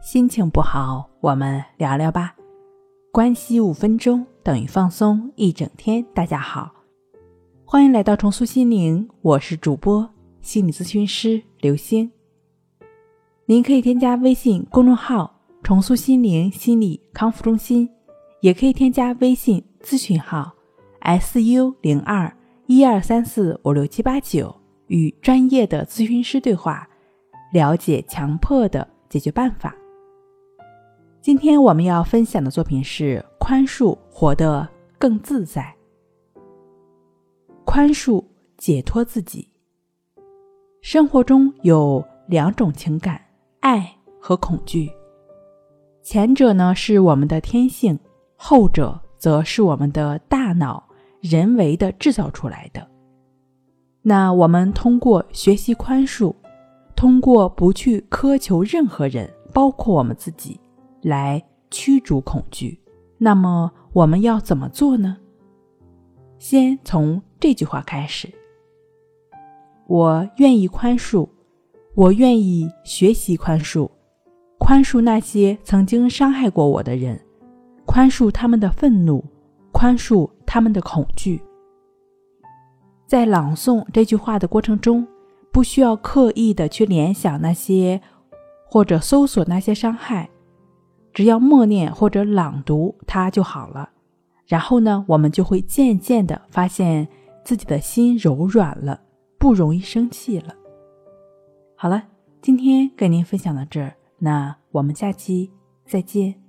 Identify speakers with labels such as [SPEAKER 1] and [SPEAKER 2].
[SPEAKER 1] 心情不好，我们聊聊吧。关系五分钟等于放松一整天。大家好，欢迎来到重塑心灵，我是主播心理咨询师刘星。您可以添加微信公众号“重塑心灵心理康复中心”，也可以添加微信咨询号 “su 零二一二三四五六七八九”，与专业的咨询师对话，了解强迫的解决办法。今天我们要分享的作品是《宽恕，活得更自在》。宽恕，解脱自己。生活中有两种情感。爱和恐惧，前者呢是我们的天性，后者则是我们的大脑人为的制造出来的。那我们通过学习宽恕，通过不去苛求任何人，包括我们自己，来驱逐恐惧。那么我们要怎么做呢？先从这句话开始：我愿意宽恕。我愿意学习宽恕，宽恕那些曾经伤害过我的人，宽恕他们的愤怒，宽恕他们的恐惧。在朗诵这句话的过程中，不需要刻意的去联想那些，或者搜索那些伤害，只要默念或者朗读它就好了。然后呢，我们就会渐渐的发现自己的心柔软了，不容易生气了。好了，今天跟您分享到这儿，那我们下期再见。